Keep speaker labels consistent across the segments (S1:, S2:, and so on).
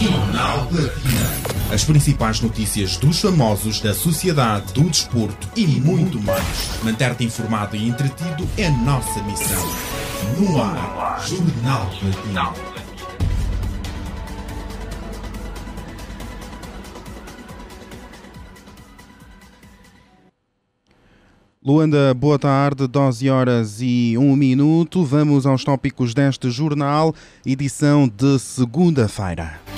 S1: Jornal Platina. As principais notícias dos famosos, da sociedade, do desporto e muito mais. Manter-te informado e entretido é nossa missão. No ar, Jornal Platina.
S2: Luanda, boa tarde, 12 horas e 1 minuto. Vamos aos tópicos deste jornal, edição de segunda-feira.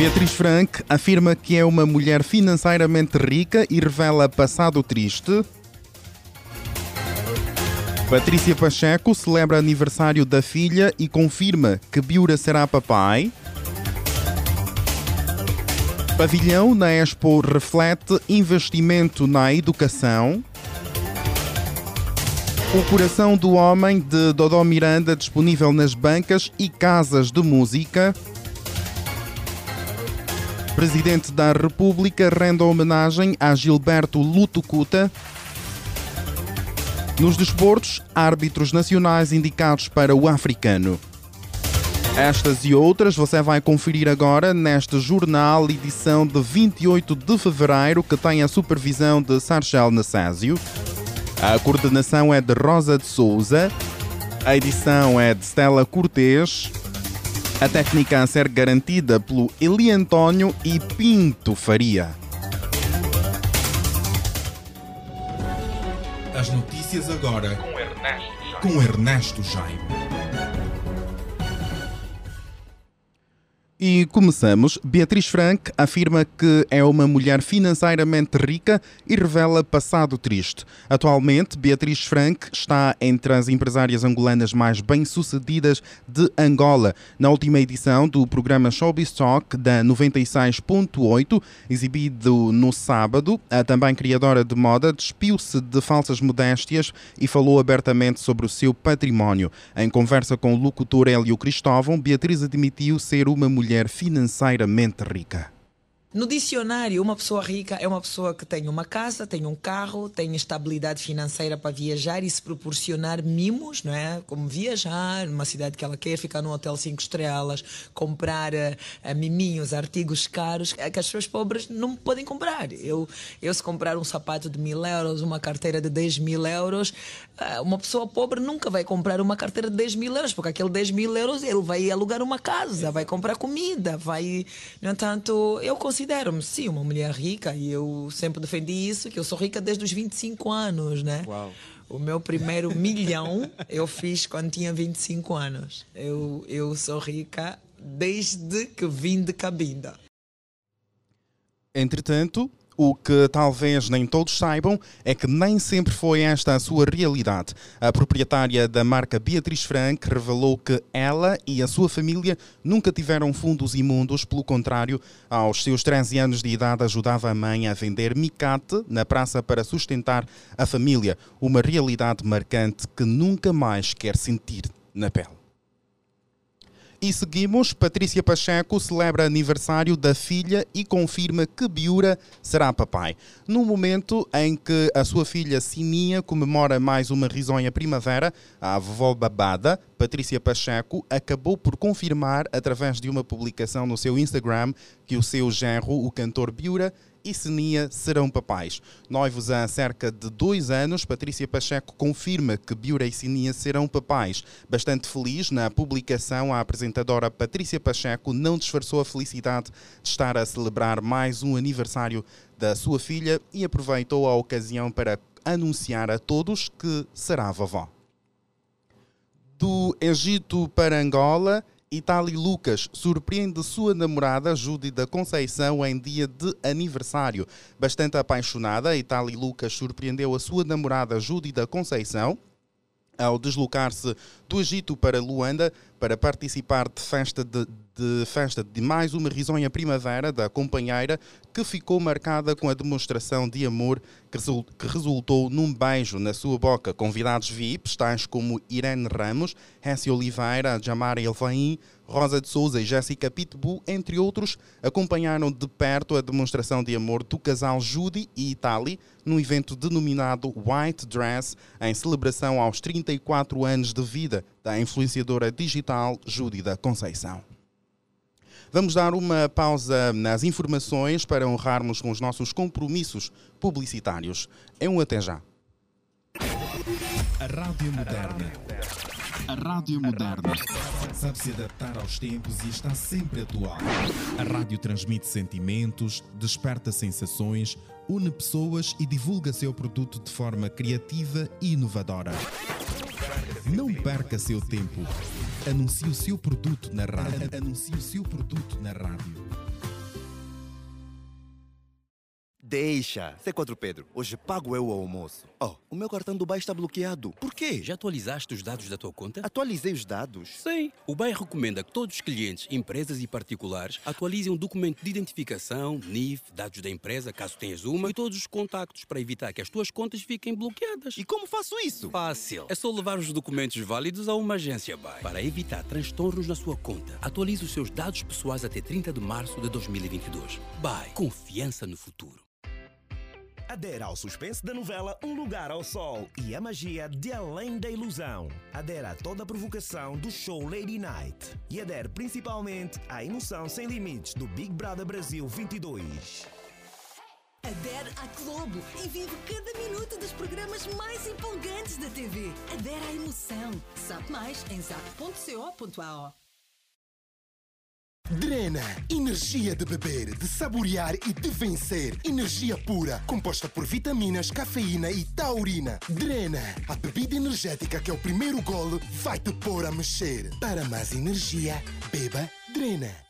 S2: Beatriz Frank afirma que é uma mulher financeiramente rica e revela passado triste. Patrícia Pacheco celebra aniversário da filha e confirma que Biura será papai. Pavilhão na Expo reflete investimento na educação. O Coração do Homem de Dodó Miranda disponível nas bancas e casas de música. Presidente da República rende homenagem a Gilberto Lutucuta. Nos desportos, árbitros nacionais indicados para o africano. Estas e outras você vai conferir agora neste jornal, edição de 28 de fevereiro, que tem a supervisão de Sargel Nassásio. A coordenação é de Rosa de Souza. A edição é de Stella Cortês. A técnica a ser garantida pelo Eli António e Pinto Faria.
S1: As notícias agora com Ernesto Jaime. Com Ernesto Jaime.
S2: E começamos. Beatriz Frank afirma que é uma mulher financeiramente rica e revela passado triste. Atualmente, Beatriz Frank está entre as empresárias angolanas mais bem-sucedidas de Angola. Na última edição do programa Showbiz Talk da 96.8, exibido no sábado, a também criadora de moda despiu-se de falsas modéstias e falou abertamente sobre o seu património. Em conversa com o locutor Hélio Cristóvão, Beatriz admitiu ser uma mulher mulher financeiramente rica.
S3: No dicionário, uma pessoa rica é uma pessoa que tem uma casa, tem um carro, tem estabilidade financeira para viajar e se proporcionar mimos, não é? Como viajar numa cidade que ela quer, ficar num hotel cinco estrelas, comprar uh, miminhos, artigos caros que as pessoas pobres não podem comprar. Eu, eu se comprar um sapato de mil euros, uma carteira de 10 mil euros, uh, uma pessoa pobre nunca vai comprar uma carteira de 10 mil euros, porque aquele 10 mil euros ele vai alugar uma casa, vai comprar comida, vai. No entanto, eu consigo considero-me, sim, uma mulher rica e eu sempre defendi isso, que eu sou rica desde os 25 anos, né?
S2: Uau.
S3: O meu primeiro milhão eu fiz quando tinha 25 anos. Eu, eu sou rica desde que vim de Cabinda.
S2: Entretanto, o que talvez nem todos saibam é que nem sempre foi esta a sua realidade. A proprietária da marca Beatriz Frank revelou que ela e a sua família nunca tiveram fundos imundos, pelo contrário, aos seus 13 anos de idade ajudava a mãe a vender micate na praça para sustentar a família, uma realidade marcante que nunca mais quer sentir na pele. E seguimos, Patrícia Pacheco celebra aniversário da filha e confirma que Biura será papai. No momento em que a sua filha Sininha comemora mais uma risonha primavera, a vovó babada, Patrícia Pacheco, acabou por confirmar, através de uma publicação no seu Instagram, que o seu genro, o cantor Biura, e Senia serão papais. Noivos há cerca de dois anos, Patrícia Pacheco confirma que Biura e Senia serão papais. Bastante feliz, na publicação, a apresentadora Patrícia Pacheco não disfarçou a felicidade de estar a celebrar mais um aniversário da sua filha e aproveitou a ocasião para anunciar a todos que será vovó. Do Egito para Angola, Itali Lucas surpreende sua namorada Judy da Conceição em dia de aniversário. Bastante apaixonada, Itali Lucas surpreendeu a sua namorada Judy da Conceição ao deslocar-se do Egito para Luanda para participar de festa de, de, festa de mais uma risonha primavera da companheira que ficou marcada com a demonstração de amor que, resultou num beijo na sua boca. Convidados VIPs, tais como Irene Ramos, Hessi Oliveira, Jamara Elvain, Rosa de Souza e Jéssica Pitbull, entre outros, acompanharam de perto a demonstração de amor do casal Judy e Itali num evento denominado White Dress, em celebração aos 34 anos de vida da influenciadora digital Judy da Conceição. Vamos dar uma pausa nas informações para honrarmos com os nossos compromissos publicitários. É um até já.
S1: A Rádio Moderna. A Rádio Moderna. Sabe se adaptar aos tempos e está sempre atual. A rádio transmite sentimentos, desperta sensações, une pessoas e divulga seu produto de forma criativa e inovadora. Não perca seu tempo. Anuncie o seu produto na rádio. Anuncie o seu produto na rádio.
S4: Deixa. C4 Pedro, hoje pago eu o almoço. Oh, o meu cartão do Dubai está bloqueado. Por quê?
S5: Já atualizaste os dados da tua conta?
S4: Atualizei os dados.
S5: Sim. O BAE recomenda que todos os clientes, empresas e particulares atualizem o documento de identificação, NIF, dados da empresa, caso tenhas uma, e todos os contactos para evitar que as tuas contas fiquem bloqueadas.
S4: E como faço isso?
S5: Fácil. É só levar os documentos válidos a uma agência BAE. Para evitar transtornos na sua conta, atualize os seus dados pessoais até 30 de março de 2022. BAE. Confiança no futuro.
S6: Adera ao suspense da novela Um Lugar ao Sol e a magia de Além da Ilusão. Adera a toda a provocação do show Lady Night. E adere principalmente à emoção sem limites do Big Brother Brasil 22.
S7: Adere à Globo e vive cada minuto dos programas mais empolgantes da TV. Adere à emoção. Sabe mais em zap.co.ao.
S8: Drena, energia de beber, de saborear e de vencer. Energia pura, composta por vitaminas, cafeína e taurina. Drena, a bebida energética que é o primeiro golo vai te pôr a mexer. Para mais energia, beba Drena.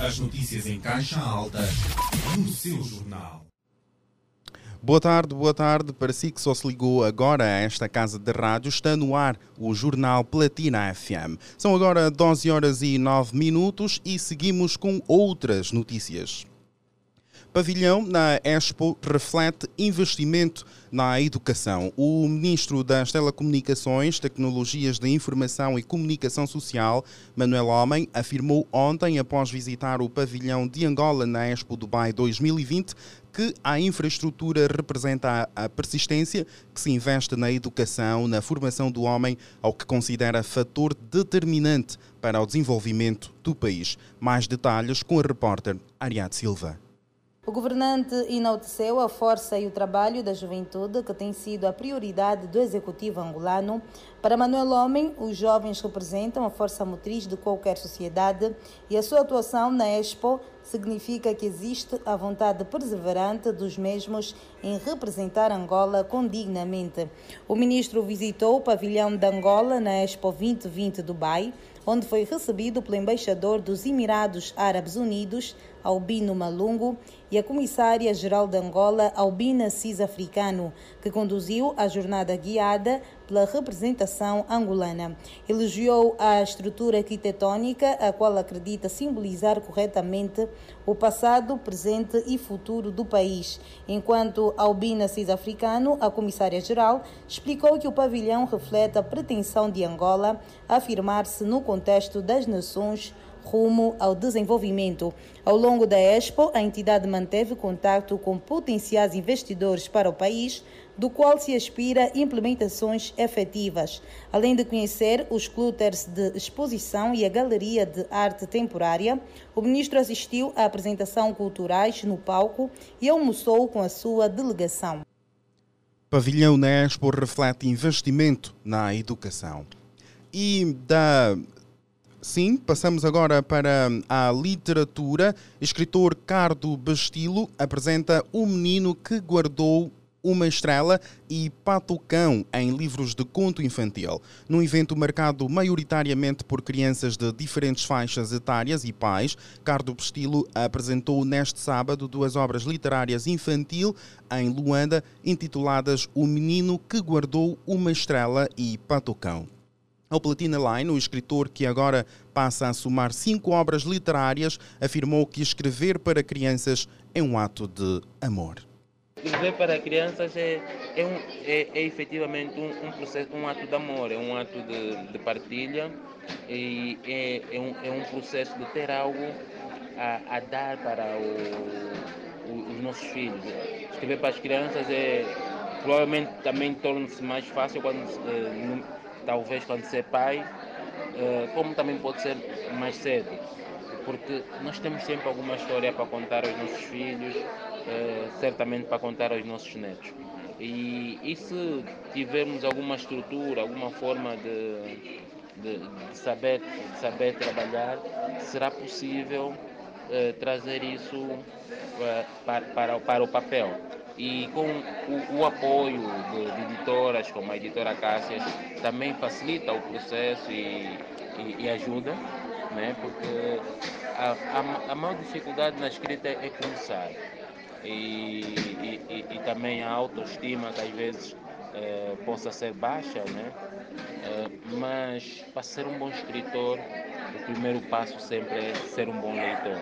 S1: As notícias em caixa alta no seu jornal.
S2: Boa tarde, boa tarde. Para si que só se ligou agora a esta casa de rádio, está no ar o Jornal Platina FM. São agora 12 horas e 9 minutos e seguimos com outras notícias. Pavilhão na Expo reflete investimento na educação. O ministro das Telecomunicações, Tecnologias de Informação e Comunicação Social, Manuel Homem, afirmou ontem, após visitar o pavilhão de Angola na Expo Dubai 2020, que a infraestrutura representa a persistência que se investe na educação, na formação do homem, ao que considera fator determinante para o desenvolvimento do país. Mais detalhes com a repórter Ariadne Silva.
S9: O governante enalteceu a força e o trabalho da juventude, que tem sido a prioridade do executivo angolano. Para Manuel Homem, os jovens representam a força motriz de qualquer sociedade e a sua atuação na Expo significa que existe a vontade perseverante dos mesmos em representar Angola condignamente. O ministro visitou o pavilhão de Angola na Expo 2020 Dubai, onde foi recebido pelo embaixador dos Emirados Árabes Unidos, Albino Malungo, e a comissária-geral de Angola, Albina Cis Africano, que conduziu a jornada guiada pela representação angolana. Elogiou a estrutura arquitetônica, a qual acredita simbolizar corretamente o passado, presente e futuro do país. Enquanto Albina Cis Africano, a comissária-geral, explicou que o pavilhão reflete a pretensão de Angola afirmar-se no contexto das nações rumo ao desenvolvimento. Ao longo da Expo, a entidade manteve contato com potenciais investidores para o país, do qual se aspira implementações efetivas, além de conhecer os clusters de exposição e a galeria de arte temporária. O ministro assistiu a apresentação culturais no palco e almoçou com a sua delegação.
S2: Pavilhão na Expo reflete investimento na educação. E da Sim, passamos agora para a literatura. Escritor Cardo Bastilo apresenta O Menino que Guardou uma Estrela e Patucão em livros de conto infantil. Num evento marcado maioritariamente por crianças de diferentes faixas etárias e pais, Cardo Pestilo apresentou neste sábado duas obras literárias infantil em Luanda intituladas O Menino que Guardou uma Estrela e Patucão. Ao Platina Line, o escritor que agora passa a somar cinco obras literárias afirmou que escrever para crianças é um ato de amor.
S10: Escrever para crianças é, é, um, é, é efetivamente um, um, processo, um ato de amor, é um ato de, de partilha e é, é, um, é um processo de ter algo a, a dar para o, o, os nossos filhos. Escrever para as crianças é provavelmente também torna-se mais fácil quando, eh, talvez quando se é pai, eh, como também pode ser mais cedo porque nós temos sempre alguma história para contar aos nossos filhos, eh, certamente para contar aos nossos netos. E, e se tivermos alguma estrutura, alguma forma de, de, de saber, de saber trabalhar, será possível eh, trazer isso para, para, para, o papel. E com o, o apoio de, de, editoras como a editora Cássias, também facilita o processo e, e, e ajuda, né? porque a, a, a maior dificuldade na escrita é começar e, e, e, também a autoestima que às vezes é, possa ser baixa, né? É, mas para ser um bom escritor, o primeiro passo sempre é ser um bom leitor.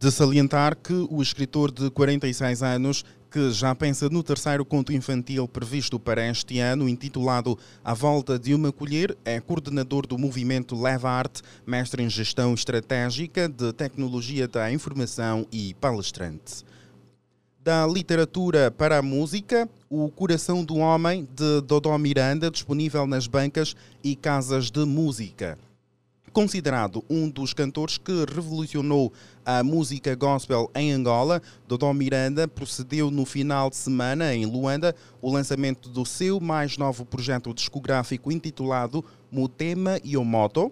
S2: De salientar que o escritor de 46 anos que já pensa no terceiro conto infantil previsto para este ano, intitulado A Volta de uma Colher, é coordenador do movimento Leva Arte, mestre em gestão estratégica de tecnologia da informação e palestrante. Da literatura para a música, O Coração do Homem, de Dodó Miranda, disponível nas bancas e casas de música considerado um dos cantores que revolucionou a música gospel em Angola, Dodô Miranda procedeu no final de semana em Luanda o lançamento do seu mais novo projeto discográfico intitulado Mutema Yomoto,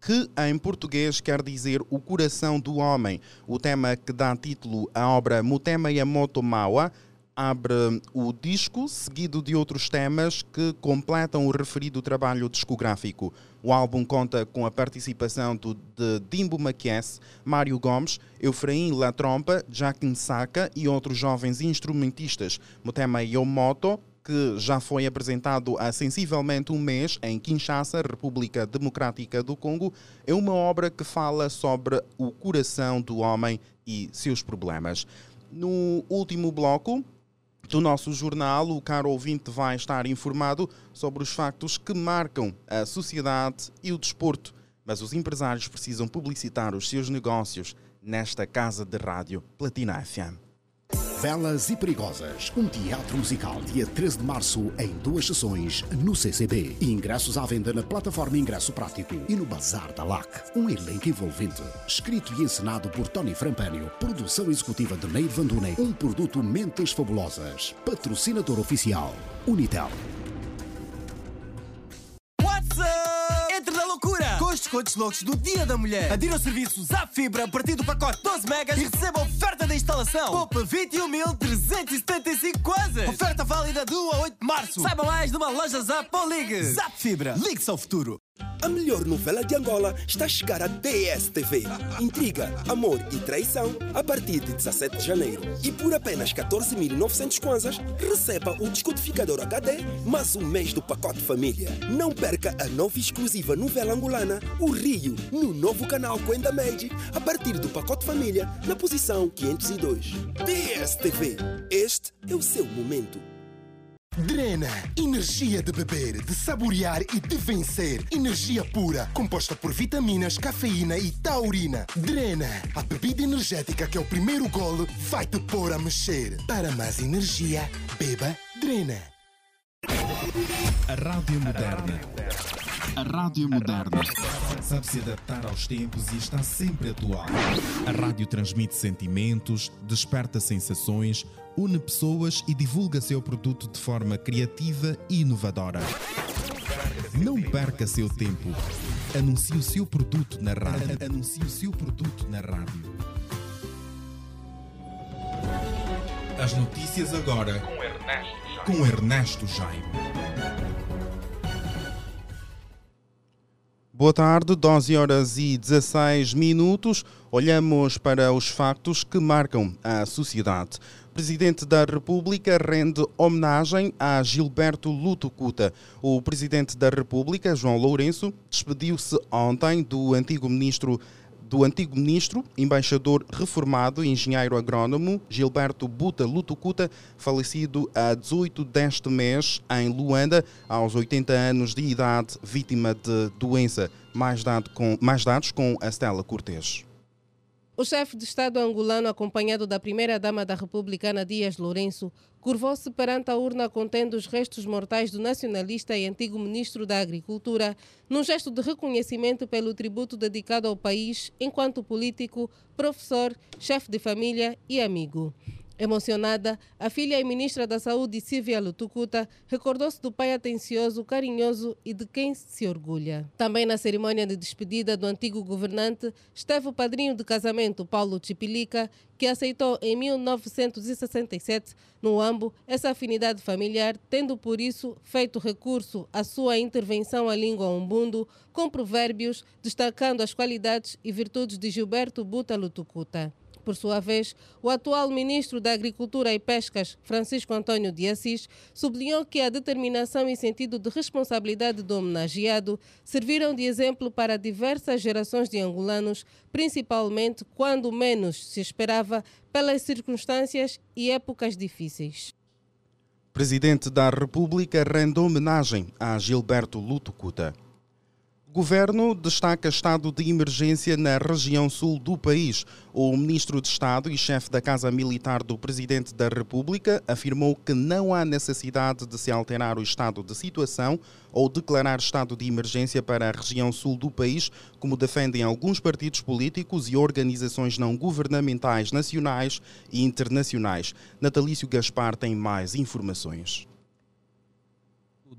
S2: que em português quer dizer o coração do homem. O tema que dá título à obra Mutema Yamoto Mawa abre o disco, seguido de outros temas que completam o referido trabalho discográfico. O álbum conta com a participação do, de Dimbo Maquies, Mário Gomes, Eufraim La Trompa, Jack Nsaka e outros jovens instrumentistas. O tema Yomoto, que já foi apresentado há sensivelmente um mês em Kinshasa, República Democrática do Congo, é uma obra que fala sobre o coração do homem e seus problemas. No último bloco, do nosso jornal, o caro ouvinte vai estar informado sobre os factos que marcam a sociedade e o desporto. Mas os empresários precisam publicitar os seus negócios nesta casa de rádio Platina FM.
S11: Belas e Perigosas, um teatro musical dia 13 de março em duas sessões no CCB. Ingressos à venda na plataforma Ingresso Prático e no Bazar da LAC. Um elenco envolvente, escrito e encenado por Tony Frampânio, produção executiva de Neide Vandune, um produto Mentes Fabulosas, patrocinador oficial, Unitel.
S12: Descontos loucos do Dia da Mulher. Adira ao serviço Zap Fibra a partir do pacote 12 megas e receba oferta da instalação. Poupa 21.375 quase. Oferta válida do a 8 de março. Saiba mais numa loja Zap ou ligue. Zap Fibra. Ligue-se ao futuro.
S13: A melhor novela de Angola está a chegar à DSTV. Intriga, amor e traição a partir de 17 de janeiro. E por apenas 14.900 kwanzas, receba o descodificador HD mais um mês do pacote família. Não perca a nova exclusiva novela angolana, O Rio, no novo canal Quenda Made, a partir do pacote família, na posição 502. DSTV. Este é o seu momento.
S8: Drena, energia de beber, de saborear e de vencer. Energia pura, composta por vitaminas, cafeína e taurina. Drena, a bebida energética que é o primeiro golo vai te pôr a mexer. Para mais energia, beba Drena.
S1: A Rádio Moderna. A Rádio Moderna sabe se adaptar aos tempos e está sempre atual. A rádio transmite sentimentos, desperta sensações, une pessoas e divulga seu produto de forma criativa e inovadora. Não perca seu tempo. Anuncie o seu produto na rádio. Anuncie o seu produto na rádio. As notícias agora
S14: com Ernesto Jaime.
S1: com Ernesto Jaime.
S2: Boa tarde, 12 horas e 16 minutos. Olhamos para os factos que marcam a sociedade. Presidente da República rende homenagem a Gilberto Lutucuta. O Presidente da República, João Lourenço, despediu-se ontem do antigo ministro do antigo ministro, embaixador reformado e engenheiro agrónomo Gilberto Buta Lutucuta, falecido a 18 deste mês em Luanda, aos 80 anos de idade, vítima de doença. Mais, dado com, mais dados com a Stella Cortes.
S15: O chefe de Estado angolano, acompanhado da primeira-dama da República, Ana Dias Lourenço, curvou-se perante a urna contendo os restos mortais do nacionalista e antigo ministro da Agricultura, num gesto de reconhecimento pelo tributo dedicado ao país enquanto político, professor, chefe de família e amigo. Emocionada, a filha e ministra da Saúde, Silvia Lutucuta, recordou-se do pai atencioso, carinhoso e de quem se orgulha. Também na cerimônia de despedida do antigo governante, esteve o padrinho de casamento, Paulo Chipilica, que aceitou em 1967, no AMBO, essa afinidade familiar, tendo por isso feito recurso à sua intervenção à língua umbundo, com provérbios, destacando as qualidades e virtudes de Gilberto Buta Lutucuta. Por sua vez, o atual ministro da Agricultura e Pescas, Francisco Antônio de Assis, sublinhou que a determinação e sentido de responsabilidade do homenageado serviram de exemplo para diversas gerações de angolanos, principalmente quando menos se esperava pelas circunstâncias e épocas difíceis.
S2: Presidente da República rende homenagem a Gilberto Lutucuta. Governo destaca estado de emergência na região sul do país. O ministro de Estado e chefe da Casa Militar do Presidente da República afirmou que não há necessidade de se alterar o estado de situação ou declarar estado de emergência para a região sul do país, como defendem alguns partidos políticos e organizações não governamentais nacionais e internacionais. Natalício Gaspar tem mais informações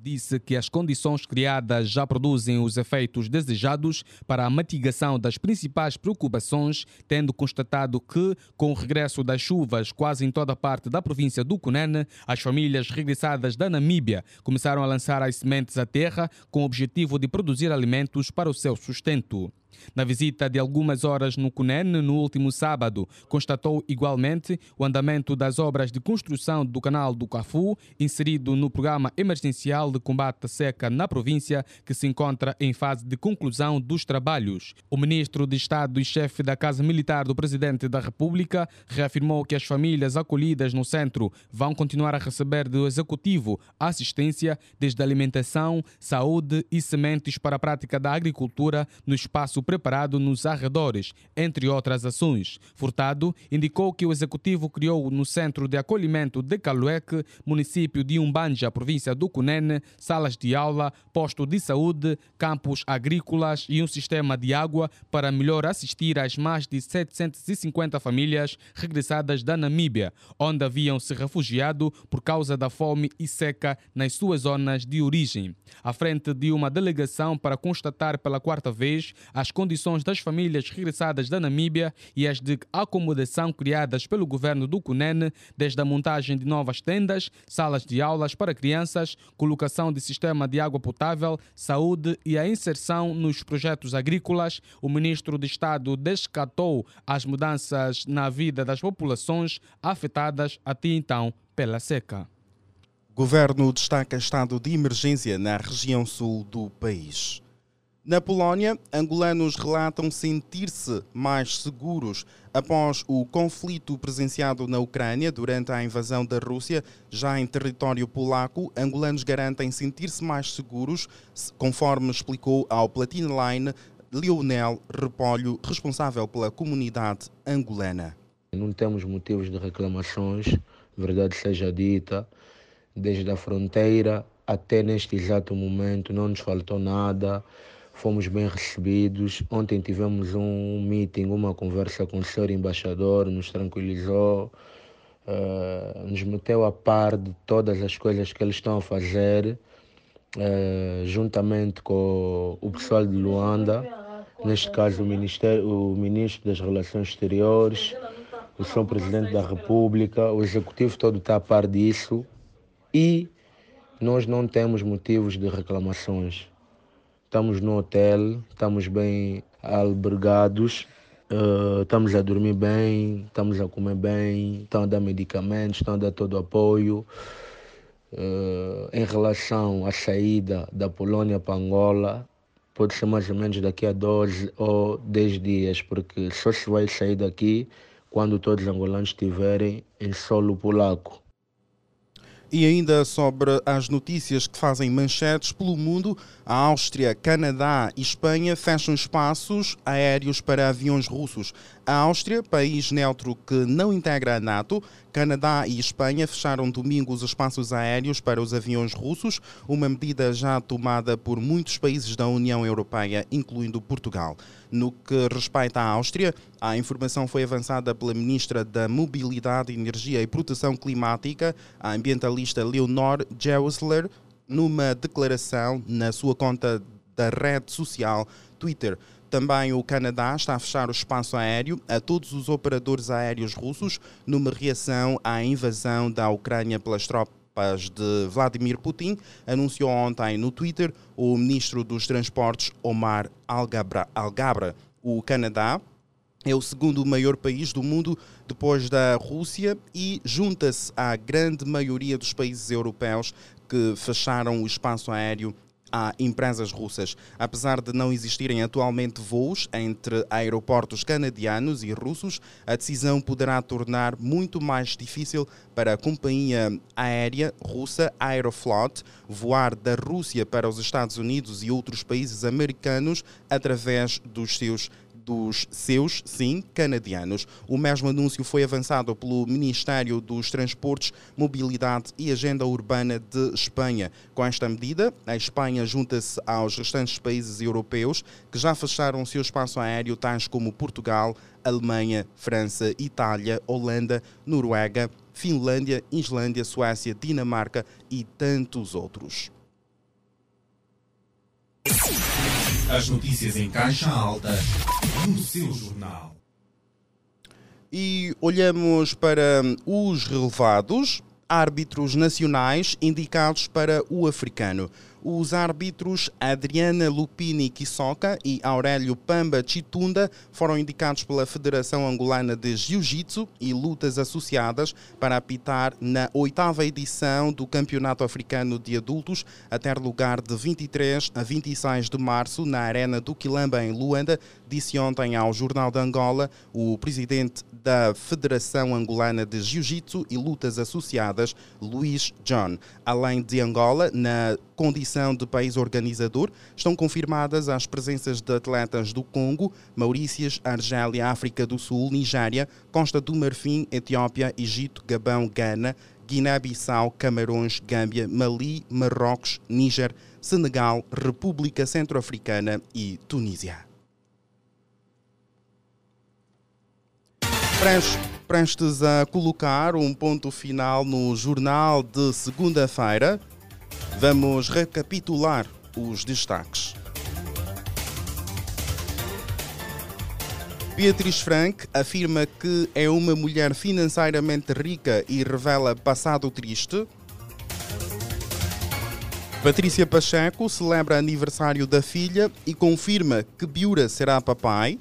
S16: disse que as condições criadas já produzem os efeitos desejados para a mitigação das principais preocupações, tendo constatado que, com o regresso das chuvas quase em toda parte da província do Cunene, as famílias regressadas da Namíbia começaram a lançar as sementes à terra com o objetivo de produzir alimentos para o seu sustento. Na visita de algumas horas no Cunene, no último sábado, constatou igualmente o andamento das obras de construção do canal do Cafu, inserido no programa emergencial de combate à seca na província, que se encontra em fase de conclusão dos trabalhos. O ministro de Estado e chefe da Casa Militar do Presidente da República reafirmou que as famílias acolhidas no centro vão continuar a receber do Executivo assistência desde alimentação, saúde e sementes para a prática da agricultura no espaço preparado nos arredores, entre outras ações. Furtado indicou que o executivo criou no Centro de Acolhimento de Calueque, município de Umbanja, província do Cunene, salas de aula, posto de saúde, campos agrícolas e um sistema de água para melhor assistir às mais de 750 famílias regressadas da Namíbia, onde haviam se refugiado por causa da fome e seca nas suas zonas de origem. À frente de uma delegação para constatar pela quarta vez as condições das famílias regressadas da Namíbia e as de acomodação criadas pelo governo do Cunene, desde a montagem de novas tendas, salas de aulas para crianças, colocação de sistema de água potável, saúde e a inserção nos projetos agrícolas, o ministro de Estado descatou as mudanças na vida das populações afetadas até então pela seca.
S2: Governo destaca estado de emergência na região sul do país. Na Polónia, angolanos relatam sentir-se mais seguros após o conflito presenciado na Ucrânia durante a invasão da Rússia. Já em território polaco, angolanos garantem sentir-se mais seguros, conforme explicou ao Platina Line Lionel Repolho, responsável pela comunidade angolana.
S17: Não temos motivos de reclamações, verdade seja dita, desde a fronteira até neste exato momento não nos faltou nada fomos bem recebidos. Ontem tivemos um meeting, uma conversa com o senhor embaixador, nos tranquilizou, uh, nos meteu a par de todas as coisas que eles estão a fazer, uh, juntamente com o pessoal de Luanda, neste caso o, Ministério, o Ministro das Relações Exteriores, o Sr. Presidente da República, o Executivo todo está a par disso e nós não temos motivos de reclamações. Estamos no hotel, estamos bem albergados, uh, estamos a dormir bem, estamos a comer bem, estão a dar medicamentos, estão a dar todo o apoio. Uh, em relação à saída da Polônia para Angola, pode ser mais ou menos daqui a 12 ou 10 dias, porque só se vai sair daqui quando todos os angolanos estiverem em solo polaco.
S2: E ainda sobre as notícias que fazem manchetes pelo mundo, a Áustria, Canadá e Espanha fecham espaços aéreos para aviões russos. A Áustria, país neutro que não integra a NATO, Canadá e Espanha fecharam domingo os espaços aéreos para os aviões russos, uma medida já tomada por muitos países da União Europeia, incluindo Portugal. No que respeita à Áustria, a informação foi avançada pela Ministra da Mobilidade, Energia e Proteção Climática, a ambientalista Leonor Geusler, numa declaração na sua conta da rede social Twitter. Também o Canadá está a fechar o espaço aéreo a todos os operadores aéreos russos numa reação à invasão da Ucrânia pelas tropas de Vladimir Putin, anunciou ontem no Twitter o ministro dos Transportes Omar Algabra. Algabra. O Canadá é o segundo maior país do mundo depois da Rússia e junta-se à grande maioria dos países europeus que fecharam o espaço aéreo a empresas russas. Apesar de não existirem atualmente voos entre aeroportos canadianos e russos, a decisão poderá tornar muito mais difícil para a companhia aérea russa Aeroflot voar da Rússia para os Estados Unidos e outros países americanos através dos seus dos seus, sim, canadianos. O mesmo anúncio foi avançado pelo Ministério dos Transportes, Mobilidade e Agenda Urbana de Espanha. Com esta medida, a Espanha junta-se aos restantes países europeus que já fecharam o seu espaço aéreo, tais como Portugal, Alemanha, França, Itália, Holanda, Noruega, Finlândia, Islândia, Suécia, Dinamarca e tantos outros.
S1: As notícias em caixa alta no seu jornal.
S2: E olhamos para os relevados árbitros nacionais indicados para o africano os árbitros Adriana Lupini Kisoka e Aurélio Pamba Chitunda foram indicados pela Federação Angolana de Jiu-Jitsu e Lutas Associadas para apitar na oitava edição do Campeonato Africano de Adultos, a ter lugar de 23 a 26 de março na Arena do Quilamba, em Luanda, disse ontem ao Jornal de Angola o presidente da Federação Angolana de Jiu-Jitsu e Lutas Associadas, Luís John. Além de Angola, na condição de país organizador, estão confirmadas as presenças de atletas do Congo, Maurícias, Argélia, África do Sul, Nigéria, Costa do Marfim, Etiópia, Egito, Gabão, Gana, Guiné-Bissau, Camarões, Gâmbia, Mali, Marrocos, Níger, Senegal, República Centro-Africana e Tunísia. Prestes a colocar um ponto final no jornal de segunda-feira, Vamos recapitular os destaques. Beatriz Frank afirma que é uma mulher financeiramente rica e revela passado triste. Patrícia Pacheco celebra aniversário da filha e confirma que Biura será papai.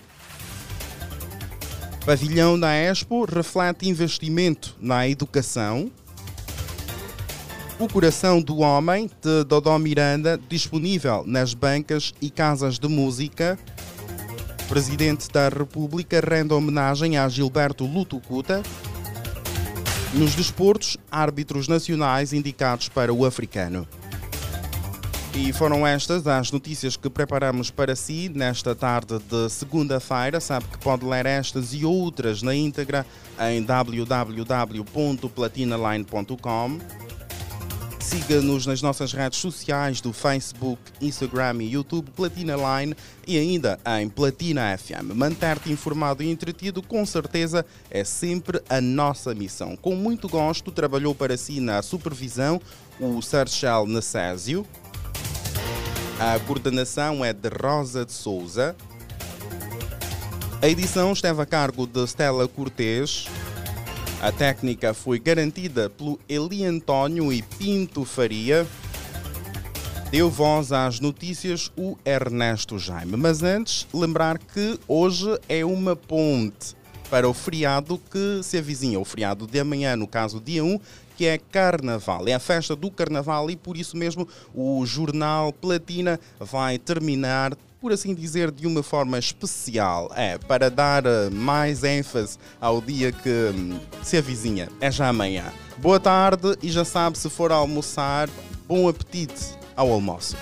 S2: Pavilhão da Expo reflete investimento na educação. O Coração do Homem, de Dodó Miranda, disponível nas bancas e casas de música. Presidente da República rende homenagem a Gilberto Lutucuta. Nos desportos, árbitros nacionais indicados para o africano. E foram estas as notícias que preparamos para si nesta tarde de segunda-feira. Sabe que pode ler estas e outras na íntegra em www.platinaline.com. Siga-nos nas nossas redes sociais do Facebook, Instagram e YouTube Platina Line e ainda em Platina FM. Manter-te informado e entretido com certeza é sempre a nossa missão. Com muito gosto, trabalhou para si na supervisão o Sarchel Necésio. A coordenação é de Rosa de Souza. A edição esteve a cargo de Stella Cortês. A técnica foi garantida pelo Eli António e Pinto Faria. Deu voz às notícias o Ernesto Jaime. Mas antes, lembrar que hoje é uma ponte para o feriado que se avizinha, o feriado de amanhã, no caso dia 1, que é Carnaval. É a festa do Carnaval e por isso mesmo o jornal Platina vai terminar por assim dizer, de uma forma especial. É, para dar eh, mais ênfase ao dia que hum, se avizinha. É já amanhã. Boa tarde e já sabe, se for almoçar, bom apetite ao almoço.